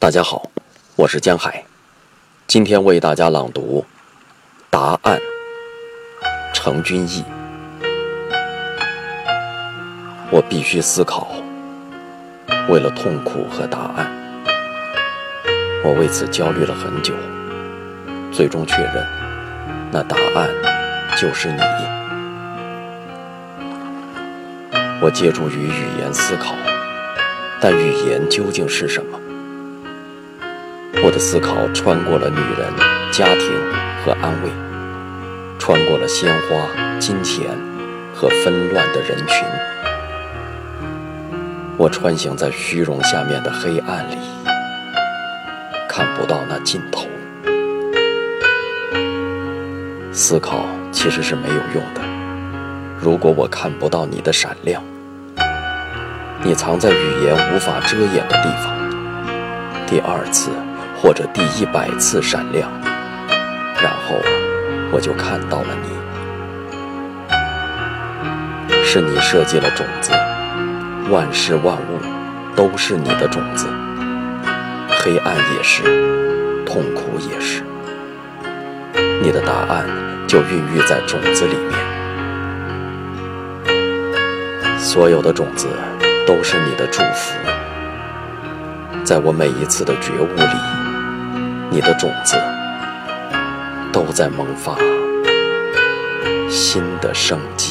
大家好，我是江海，今天为大家朗读《答案》。程君毅，我必须思考，为了痛苦和答案，我为此焦虑了很久，最终确认，那答案就是你。我借助于语言思考，但语言究竟是什么？我的思考穿过了女人、家庭和安慰，穿过了鲜花、金钱和纷乱的人群。我穿行在虚荣下面的黑暗里，看不到那尽头。思考其实是没有用的，如果我看不到你的闪亮，你藏在语言无法遮掩的地方。第二次。或者第一百次闪亮，然后我就看到了你。是你设计了种子，万事万物都是你的种子，黑暗也是，痛苦也是。你的答案就孕育在种子里面。所有的种子都是你的祝福，在我每一次的觉悟里。你的种子都在萌发新的生机。